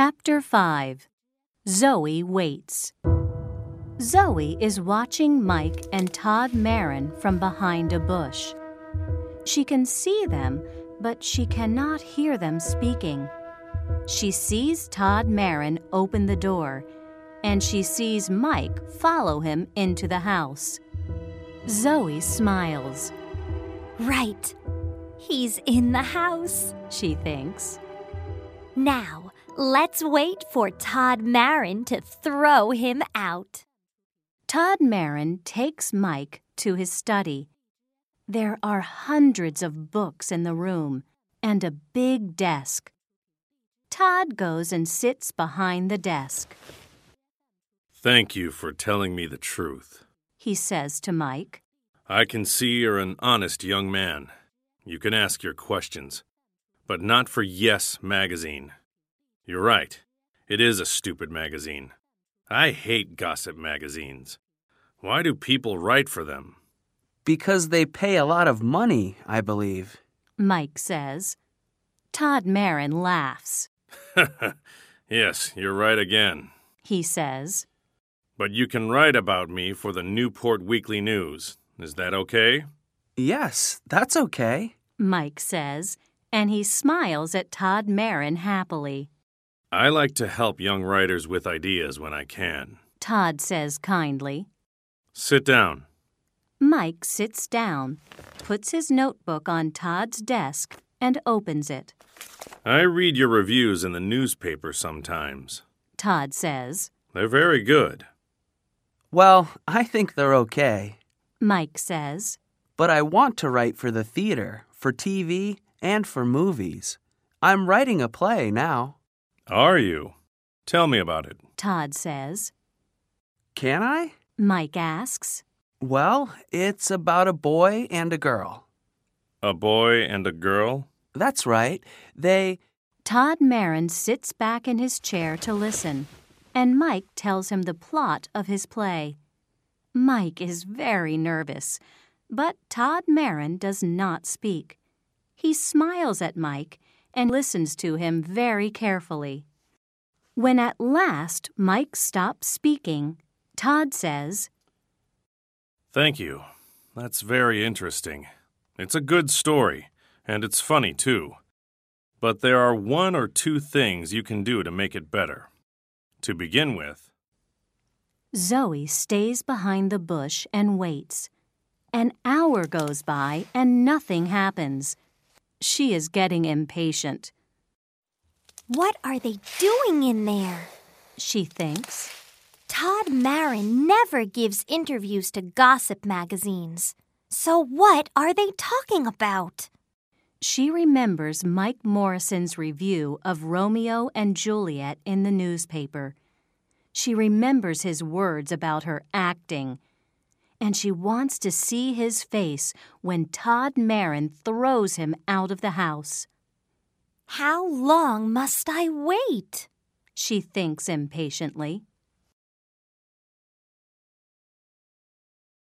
Chapter 5 Zoe Waits. Zoe is watching Mike and Todd Marin from behind a bush. She can see them, but she cannot hear them speaking. She sees Todd Marin open the door, and she sees Mike follow him into the house. Zoe smiles. Right. He's in the house. She thinks. Now, let's wait for Todd Marin to throw him out. Todd Marin takes Mike to his study. There are hundreds of books in the room and a big desk. Todd goes and sits behind the desk. Thank you for telling me the truth. He says to Mike. I can see you're an honest young man. You can ask your questions, but not for Yes magazine. You're right. It is a stupid magazine. I hate gossip magazines. Why do people write for them? Because they pay a lot of money, I believe. Mike says. Todd Marin laughs. yes, you're right again. He says. But you can write about me for the Newport Weekly News. Is that okay? Yes, that's okay. Mike says, and he smiles at Todd Marin happily. I like to help young writers with ideas when I can. Todd says kindly. Sit down. Mike sits down, puts his notebook on Todd's desk, and opens it. I read your reviews in the newspaper sometimes. Todd says. They're very good. Well, I think they're okay. Mike says. But I want to write for the theater, for TV, and for movies. I'm writing a play now. Are you? Tell me about it. Todd says. Can I? Mike asks. Well, it's about a boy and a girl. A boy and a girl? That's right. They. Todd Marin sits back in his chair to listen, and Mike tells him the plot of his play. Mike is very nervous, but Todd Marin does not speak. He smiles at Mike and listens to him very carefully. When at last Mike stops speaking, Todd says, Thank you. That's very interesting. It's a good story, and it's funny too. But there are one or two things you can do to make it better. To begin with, Zoe stays behind the bush and waits. An hour goes by and nothing happens. She is getting impatient. What are they doing in there? She thinks. Todd Marin never gives interviews to gossip magazines. So what are they talking about? She remembers Mike Morrison's review of Romeo and Juliet in the newspaper. She remembers his words about her acting. And she wants to see his face when Todd Marin throws him out of the house. How long must I wait? She thinks impatiently.